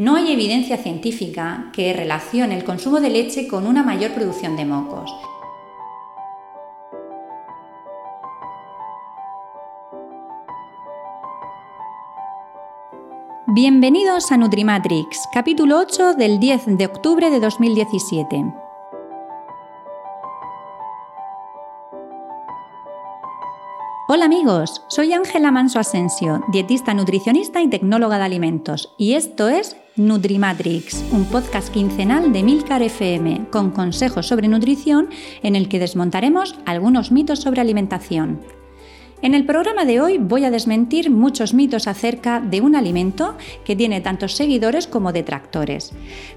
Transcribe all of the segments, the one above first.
No hay evidencia científica que relacione el consumo de leche con una mayor producción de mocos. Bienvenidos a Nutrimatrix, capítulo 8 del 10 de octubre de 2017. Hola amigos, soy Ángela Manso Asensio, dietista nutricionista y tecnóloga de alimentos, y esto es Nutrimatrix, un podcast quincenal de Milcar FM con consejos sobre nutrición en el que desmontaremos algunos mitos sobre alimentación. En el programa de hoy voy a desmentir muchos mitos acerca de un alimento que tiene tantos seguidores como detractores.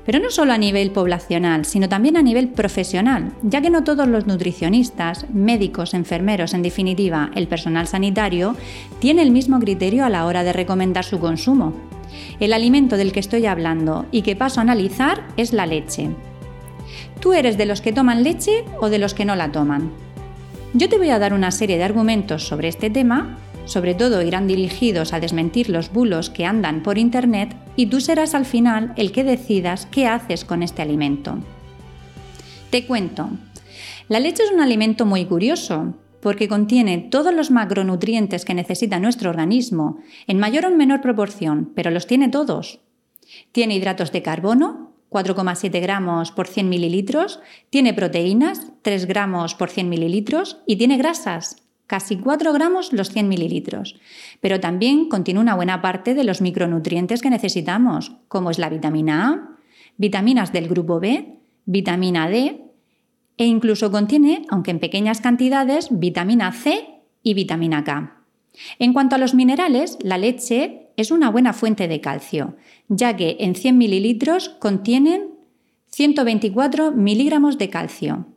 Pero no solo a nivel poblacional, sino también a nivel profesional, ya que no todos los nutricionistas, médicos, enfermeros, en definitiva, el personal sanitario, tiene el mismo criterio a la hora de recomendar su consumo. El alimento del que estoy hablando y que paso a analizar es la leche. ¿Tú eres de los que toman leche o de los que no la toman? Yo te voy a dar una serie de argumentos sobre este tema, sobre todo irán dirigidos a desmentir los bulos que andan por Internet y tú serás al final el que decidas qué haces con este alimento. Te cuento, la leche es un alimento muy curioso porque contiene todos los macronutrientes que necesita nuestro organismo, en mayor o menor proporción, pero los tiene todos. Tiene hidratos de carbono, 4,7 gramos por 100 mililitros, tiene proteínas, 3 gramos por 100 mililitros y tiene grasas, casi 4 gramos los 100 mililitros. Pero también contiene una buena parte de los micronutrientes que necesitamos, como es la vitamina A, vitaminas del grupo B, vitamina D e incluso contiene, aunque en pequeñas cantidades, vitamina C y vitamina K. En cuanto a los minerales, la leche es una buena fuente de calcio, ya que en 100 mililitros contienen 124 miligramos de calcio.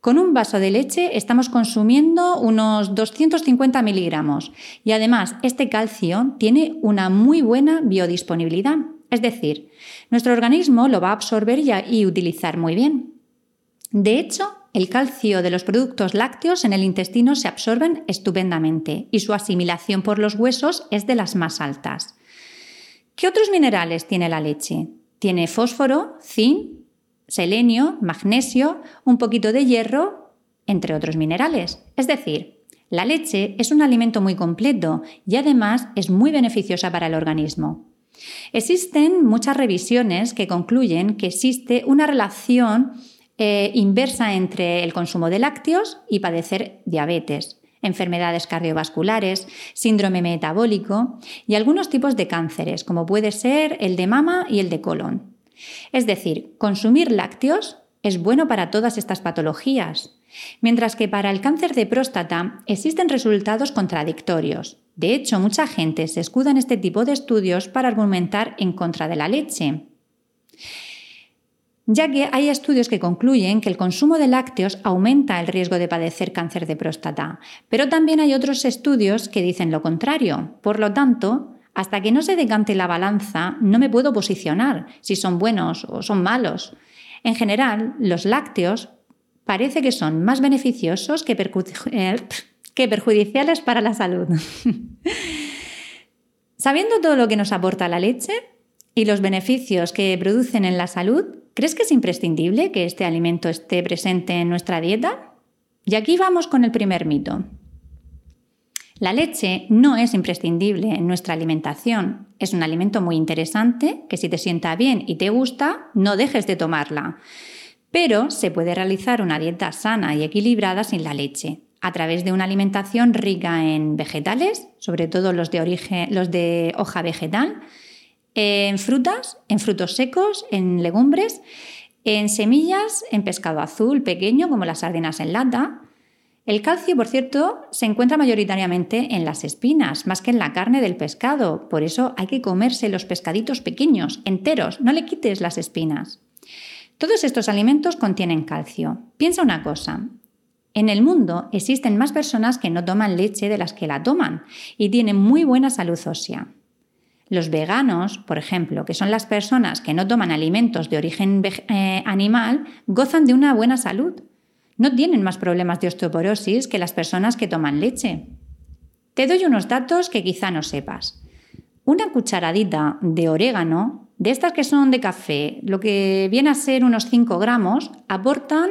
Con un vaso de leche estamos consumiendo unos 250 miligramos y además este calcio tiene una muy buena biodisponibilidad, es decir, nuestro organismo lo va a absorber y utilizar muy bien. De hecho, el calcio de los productos lácteos en el intestino se absorben estupendamente y su asimilación por los huesos es de las más altas. ¿Qué otros minerales tiene la leche? Tiene fósforo, zinc, selenio, magnesio, un poquito de hierro, entre otros minerales. Es decir, la leche es un alimento muy completo y además es muy beneficiosa para el organismo. Existen muchas revisiones que concluyen que existe una relación eh, inversa entre el consumo de lácteos y padecer diabetes, enfermedades cardiovasculares, síndrome metabólico y algunos tipos de cánceres, como puede ser el de mama y el de colon. Es decir, consumir lácteos es bueno para todas estas patologías, mientras que para el cáncer de próstata existen resultados contradictorios. De hecho, mucha gente se escuda en este tipo de estudios para argumentar en contra de la leche ya que hay estudios que concluyen que el consumo de lácteos aumenta el riesgo de padecer cáncer de próstata, pero también hay otros estudios que dicen lo contrario. Por lo tanto, hasta que no se decante la balanza, no me puedo posicionar si son buenos o son malos. En general, los lácteos parece que son más beneficiosos que, eh, que perjudiciales para la salud. Sabiendo todo lo que nos aporta la leche y los beneficios que producen en la salud, ¿Crees que es imprescindible que este alimento esté presente en nuestra dieta? Y aquí vamos con el primer mito. La leche no es imprescindible en nuestra alimentación. Es un alimento muy interesante que si te sienta bien y te gusta, no dejes de tomarla. Pero se puede realizar una dieta sana y equilibrada sin la leche, a través de una alimentación rica en vegetales, sobre todo los de, origen, los de hoja vegetal, en frutas, en frutos secos, en legumbres, en semillas, en pescado azul pequeño como las sardinas en lata, El calcio, por cierto, se encuentra mayoritariamente en las espinas, más que en la carne del pescado. Por eso hay que comerse los pescaditos pequeños, enteros, no le quites las espinas. Todos estos alimentos contienen calcio. Piensa una cosa. En el mundo existen más personas que no toman leche de las que la toman y tienen muy buena salud ósea. Los veganos, por ejemplo, que son las personas que no toman alimentos de origen eh, animal, gozan de una buena salud no tienen más problemas de osteoporosis que las personas que toman leche. Te doy unos datos que quizá no sepas. Una cucharadita de orégano, de estas que son de café, lo que viene a ser unos 5 gramos, aportan,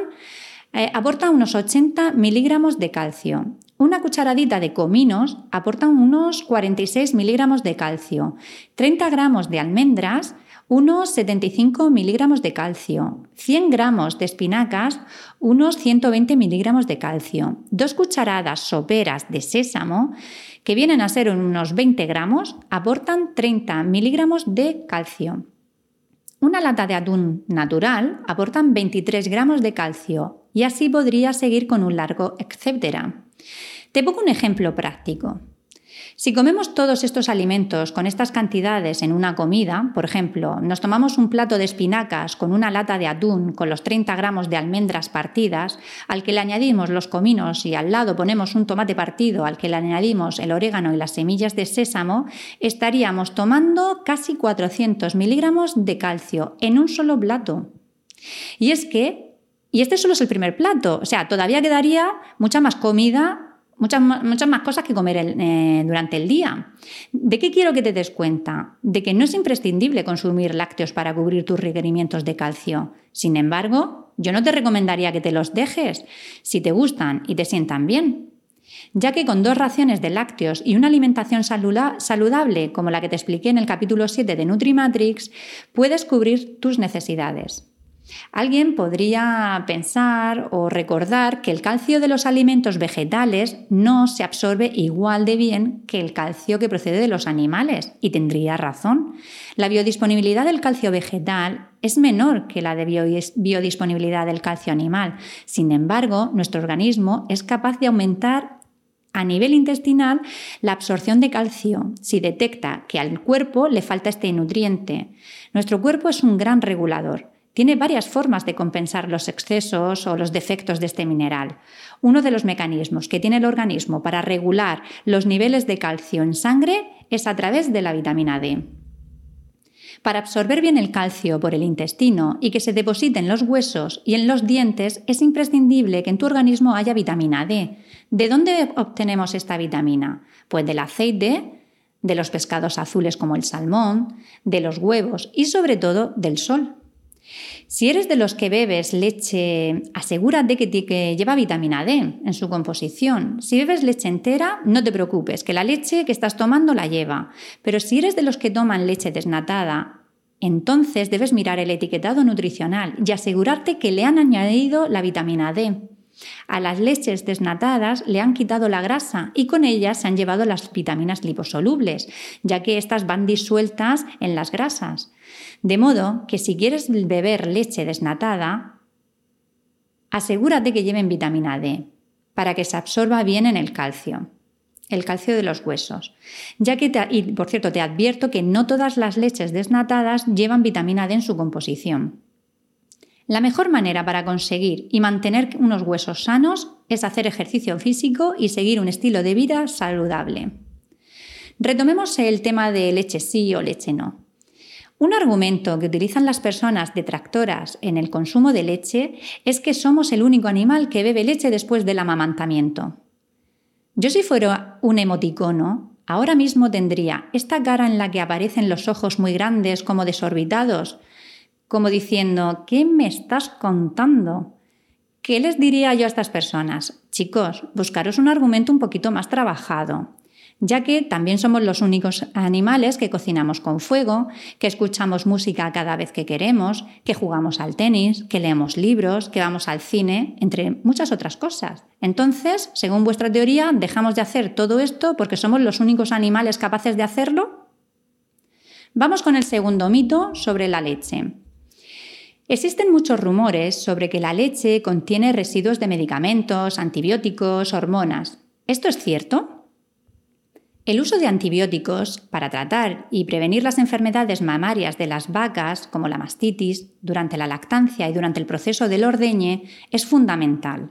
eh, aporta unos 80 miligramos de calcio. Una cucharadita de cominos aporta unos 46 miligramos de calcio. 30 gramos de almendras unos 75 miligramos de calcio, 100 gramos de espinacas, unos 120 miligramos de calcio, dos cucharadas soperas de sésamo, que vienen a ser unos 20 gramos, aportan 30 miligramos de calcio. Una lata de atún natural aportan 23 gramos de calcio y así podría seguir con un largo etcétera. Te pongo un ejemplo práctico. Si comemos todos estos alimentos con estas cantidades en una comida, por ejemplo, nos tomamos un plato de espinacas con una lata de atún con los 30 gramos de almendras partidas, al que le añadimos los cominos y al lado ponemos un tomate partido al que le añadimos el orégano y las semillas de sésamo, estaríamos tomando casi 400 miligramos de calcio en un solo plato. Y es que, y este solo es el primer plato, o sea, todavía quedaría mucha más comida Muchas, muchas más cosas que comer eh, durante el día. ¿De qué quiero que te des cuenta? De que no es imprescindible consumir lácteos para cubrir tus requerimientos de calcio. Sin embargo, yo no te recomendaría que te los dejes si te gustan y te sientan bien, ya que con dos raciones de lácteos y una alimentación saludable como la que te expliqué en el capítulo 7 de Nutrimatrix, puedes cubrir tus necesidades. Alguien podría pensar o recordar que el calcio de los alimentos vegetales no se absorbe igual de bien que el calcio que procede de los animales, y tendría razón. La biodisponibilidad del calcio vegetal es menor que la de biodisponibilidad del calcio animal. Sin embargo, nuestro organismo es capaz de aumentar a nivel intestinal la absorción de calcio si detecta que al cuerpo le falta este nutriente. Nuestro cuerpo es un gran regulador tiene varias formas de compensar los excesos o los defectos de este mineral. Uno de los mecanismos que tiene el organismo para regular los niveles de calcio en sangre es a través de la vitamina D. Para absorber bien el calcio por el intestino y que se deposite en los huesos y en los dientes, es imprescindible que en tu organismo haya vitamina D. ¿De dónde obtenemos esta vitamina? Pues del aceite, de los pescados azules como el salmón, de los huevos y sobre todo del sol. Si eres de los que bebes leche, asegúrate que, que, lleva vitamina D en su composición. Si bebes leche entera, no te preocupes, que la leche que estás tomando la lleva. Pero si eres de los que toman leche desnatada, entonces debes mirar el etiquetado nutricional y asegurarte que le han añadido la vitamina D. A las leches desnatadas le han quitado la grasa y con ellas se han llevado las vitaminas liposolubles, ya que estas van disueltas en las grasas. De modo que si quieres beber leche desnatada, asegúrate que lleven vitamina D para que se absorba bien en el calcio, el calcio de los huesos. Ya que y por cierto, te advierto que no todas las leches desnatadas llevan vitamina D en su composición. La mejor manera para conseguir y mantener unos huesos sanos es hacer ejercicio físico y seguir un estilo de vida saludable. Retomemos el tema de leche sí o leche no. Un argumento que utilizan las personas detractoras en el consumo de leche es que somos el único animal que bebe leche después del amamantamiento. Yo si fuera un emoticono, ahora mismo tendría esta cara en la que aparecen los ojos muy grandes como desorbitados, como diciendo, ¿qué me estás contando? ¿Qué les diría yo a estas personas? Chicos, buscaros un argumento un poquito más trabajado, ya que también somos los únicos animales que cocinamos con fuego, que escuchamos música cada vez que queremos, que jugamos al tenis, que leemos libros, que vamos al cine, entre muchas otras cosas. Entonces, según vuestra teoría, ¿dejamos de hacer todo esto porque somos los únicos animales capaces de hacerlo? Vamos con el segundo mito sobre la leche. Existen muchos rumores sobre que la leche contiene residuos de medicamentos, antibióticos, hormonas. ¿Esto es cierto? El uso de antibióticos para tratar y prevenir las enfermedades mamarias de las vacas, como la mastitis, durante la lactancia y durante el proceso del ordeñe, es fundamental.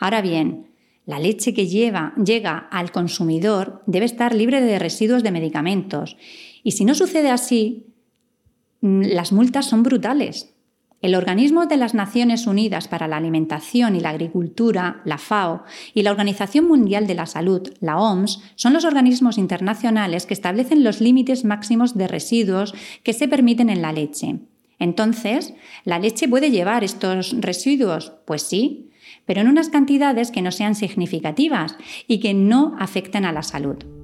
Ahora bien, la leche que lleva, llega al consumidor debe estar libre de residuos de medicamentos. Y si no sucede así, mm, las multas son brutales. El Organismo de las Naciones Unidas para la Alimentación y la Agricultura, la FAO, y la Organización Mundial de la Salud, la OMS, son los organismos internacionales que establecen los límites máximos de residuos que se permiten en la leche. Entonces, ¿la leche puede llevar estos residuos? Pues sí, pero en unas cantidades que no sean significativas y que no afecten a la salud.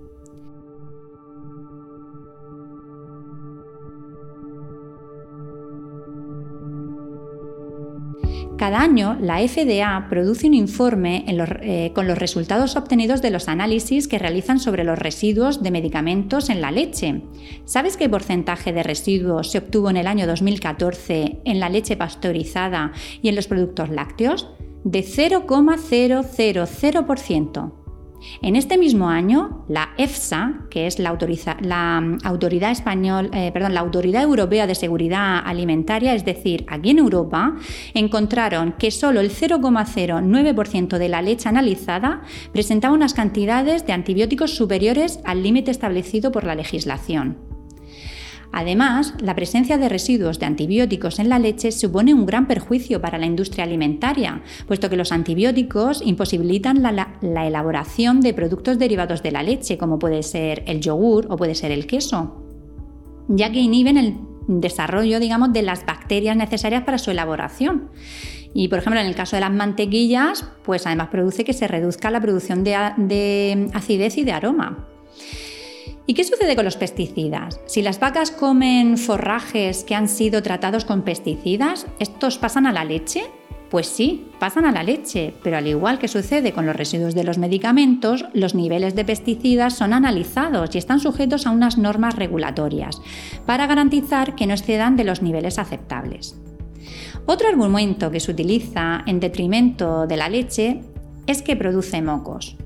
Cada año la FDA produce un informe eh, con los resultados obtenidos de los análisis que realizan sobre los residuos de medicamentos en la leche. ¿Sabes qué porcentaje de residuos se obtuvo en el año 2014 en la leche pasteurizada y en los productos lácteos? De 0,000%. En este mismo año, la EFSA, que es la, mm, autoridad, español, eh, perdón, la Autoridad Europea de Seguridad Alimentaria, es decir, aquí en Europa, encontraron que solo el 0,09% de la leche analizada presentaba unas cantidades de antibióticos superiores al límite establecido por la legislación. Además, la presencia de residuos de antibióticos en la leche supone un gran perjuicio para la industria alimentaria, puesto que los antibióticos imposibilitan la, elaboración de productos derivados de la leche, como puede ser el yogur o puede ser el queso, ya que inhiben el desarrollo, digamos, de las bacterias necesarias para su elaboración. Y, por ejemplo, en el caso de las mantequillas, pues además produce que se reduzca la producción de acidez y de aroma. ¿Y qué sucede con los pesticidas? Si las vacas comen forrajes que han sido tratados con pesticidas, ¿estos pasan a la leche? Pues sí, pasan a la leche, pero al igual que sucede con los residuos de los medicamentos, los niveles de pesticidas son analizados y están sujetos a unas normas regulatorias para garantizar que no excedan de los niveles aceptables. Otro argumento que se utiliza en detrimento de la leche es que produce mocos.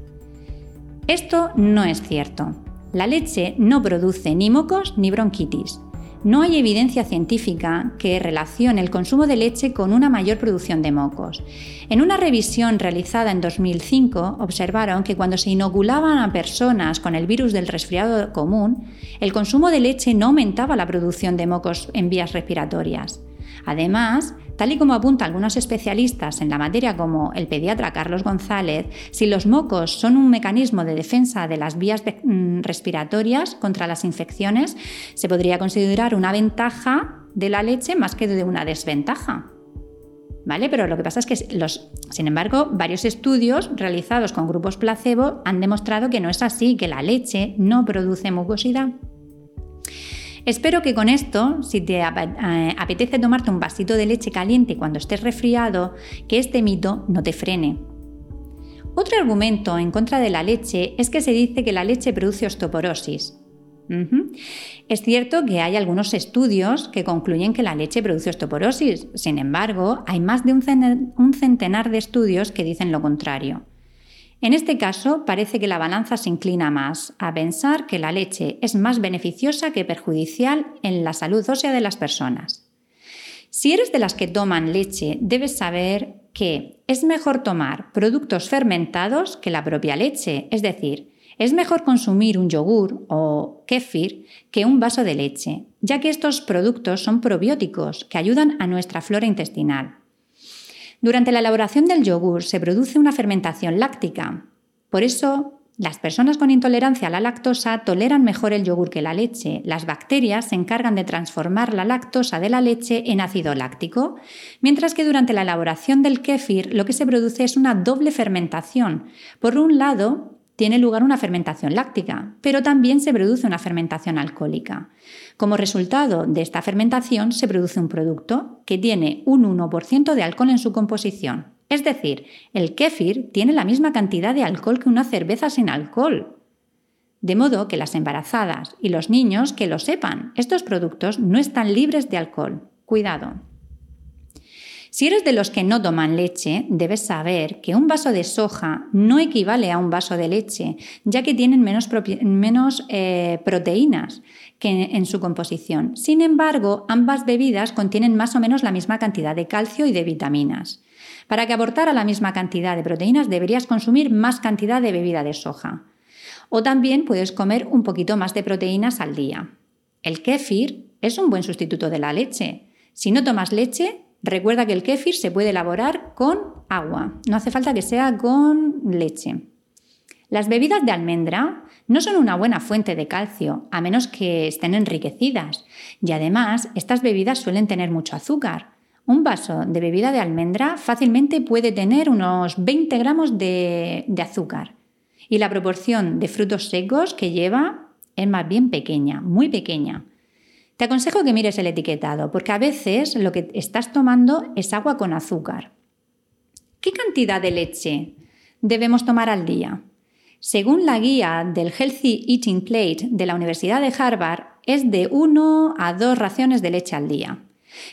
Esto no es cierto. La leche no produce ni mocos ni bronquitis. No hay evidencia científica que relacione el consumo de leche con una mayor producción de mocos. En una revisión realizada en 2005 observaron que cuando se inoculaban a personas con el virus del resfriado común, el consumo de leche no aumentaba la producción de mocos en vías respiratorias. Además, Tal y como apuntan algunos especialistas en la materia como el pediatra Carlos González, si los mocos son un mecanismo de defensa de las vías mm, respiratorias contra las infecciones, se podría considerar una ventaja de la leche más que de una desventaja. ¿Vale? Pero lo que pasa es que, los, sin embargo, varios estudios realizados con grupos placebo han demostrado que no es así, que la leche no produce mucosidad. Espero que con esto, si te eh, apetece tomarte un vasito de leche caliente cuando estés resfriado, que este mito no te frene. Otro argumento en contra de la leche es que se dice que la leche produce osteoporosis. Es cierto que hay algunos estudios que concluyen que la leche produce osteoporosis, sin embargo, hay más de un centenar de estudios que dicen lo contrario. En este caso, parece que la balanza se inclina más a pensar que la leche es más beneficiosa que perjudicial en la salud ósea de las personas. Si eres de las que toman leche, debes saber que es mejor tomar productos fermentados que la propia leche, es decir, es mejor consumir un yogur o kéfir que un vaso de leche, ya que estos productos son probióticos que ayudan a nuestra flora intestinal. Durante la elaboración del yogur se produce una fermentación láctica. Por eso, las personas con intolerancia a la lactosa toleran mejor el yogur que la leche. Las bacterias se encargan de transformar la lactosa de la leche en ácido láctico, mientras que durante la elaboración del kéfir lo que se produce es una doble fermentación. Por un lado, tiene lugar una fermentación láctica, pero también se produce una fermentación alcohólica. Como resultado de esta fermentación se produce un producto que tiene un 1% de alcohol en su composición. Es decir, el kéfir tiene la misma cantidad de alcohol que una cerveza sin alcohol. De modo que las embarazadas y los niños que lo sepan, estos productos no están libres de alcohol. Cuidado. Si eres de los que no toman leche, debes saber que un vaso de soja no equivale a un vaso de leche, ya que tienen menos, eh, proteínas que en su composición. Sin embargo, ambas bebidas contienen más o menos la misma cantidad de calcio y de vitaminas. Para que aportara la misma cantidad de proteínas deberías consumir más cantidad de bebida de soja. O también puedes comer un poquito más de proteínas al día. El kéfir es un buen sustituto de la leche. Si no tomas leche, Recuerda que el kéfir se puede elaborar con agua, no hace falta que sea con leche. Las bebidas de almendra no son una buena fuente de calcio, a menos que estén enriquecidas, y además estas bebidas suelen tener mucho azúcar. Un vaso de bebida de almendra fácilmente puede tener unos 20 gramos de, de azúcar, y la proporción de frutos secos que lleva es más bien pequeña, muy pequeña. Te aconsejo que mires el etiquetado, porque a veces lo que estás tomando es agua con azúcar. ¿Qué cantidad de leche debemos tomar al día? Según la guía del Healthy Eating Plate de la Universidad de Harvard, es de 1 a 2 raciones de leche al día.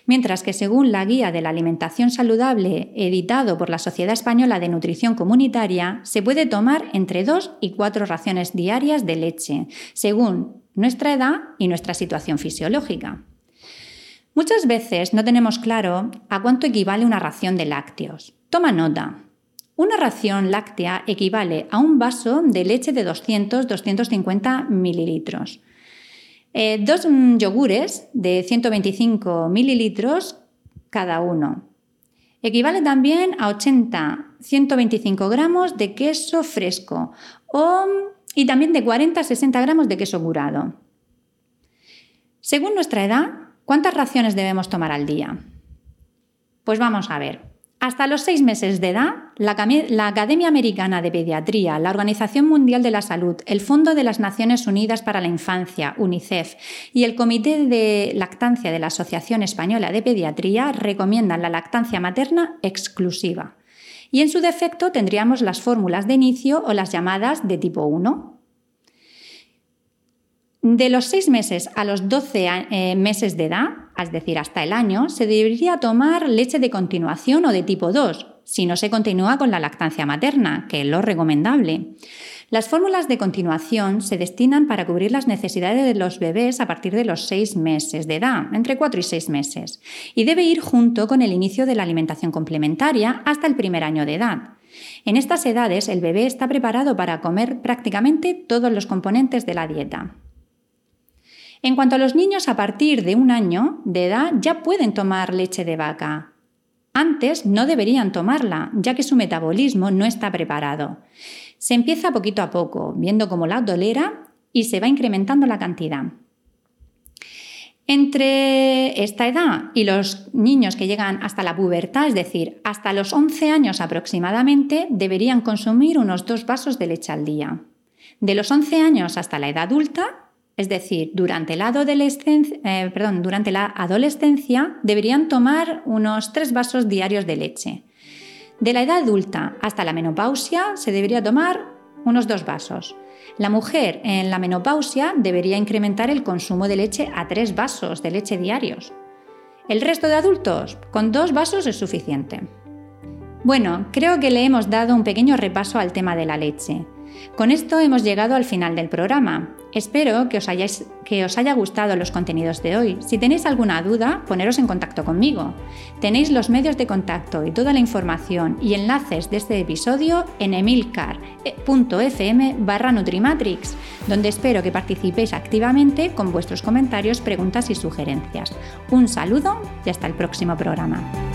Mientras que según la guía de la alimentación saludable editado por la Sociedad Española de Nutrición Comunitaria, se puede tomar entre 2 y 4 raciones diarias de leche, según nuestra edad y nuestra situación fisiológica. Muchas veces no tenemos claro a cuánto equivale una ración de lácteos. Toma nota. Una ración láctea equivale a un vaso de leche de 200-250 mililitros. Eh, dos yogures de 125 mililitros cada uno. Equivale también a 80-125 gramos de queso fresco o y también de 40 a 60 gramos de queso curado. Según nuestra edad, ¿cuántas raciones debemos tomar al día? Pues vamos a ver. Hasta los seis meses de edad, la, Academia Americana de Pediatría, la Organización Mundial de la Salud, el Fondo de las Naciones Unidas para la Infancia, UNICEF, y el Comité de Lactancia de la Asociación Española de Pediatría recomiendan la lactancia materna exclusiva y en su defecto tendríamos las fórmulas de inicio o las llamadas de tipo 1. De los 6 meses a los 12 eh, meses de edad, es decir, hasta el año, se debería tomar leche de continuación o de tipo 2, si no se continúa con la lactancia materna, que es lo recomendable. Las fórmulas de continuación se destinan para cubrir las necesidades de los bebés a partir de los 6 meses de edad, entre 4 y 6 meses, y debe ir junto con el inicio de la alimentación complementaria hasta el primer año de edad. En estas edades el bebé está preparado para comer prácticamente todos los componentes de la dieta. En cuanto a los niños a partir de un año de edad ya pueden tomar leche de vaca. Antes no deberían tomarla, ya que su metabolismo no está preparado. Se empieza poquito a poco, viendo cómo la tolera y se va incrementando la cantidad. Entre esta edad y los niños que llegan hasta la pubertad, es decir, hasta los 11 años aproximadamente, deberían consumir unos dos vasos de leche al día. De los 11 años hasta la edad adulta, es decir, durante la adolescencia, eh, durante la adolescencia deberían tomar unos tres vasos diarios de leche. De la edad adulta hasta la menopausia se debería tomar unos dos vasos. La mujer en la menopausia debería incrementar el consumo de leche a tres vasos de leche diarios. El resto de adultos, con dos vasos es suficiente. Bueno, creo que le hemos dado un pequeño repaso al tema de la leche. Con esto hemos llegado al final del programa. Espero que os, que os, haya gustado los contenidos de hoy. Si tenéis alguna duda, poneros en contacto conmigo. Tenéis los medios de contacto y toda la información y enlaces de este episodio en emilcar.fm barra Nutrimatrix, donde espero que participéis activamente con vuestros comentarios, preguntas y sugerencias. Un saludo y hasta el próximo programa.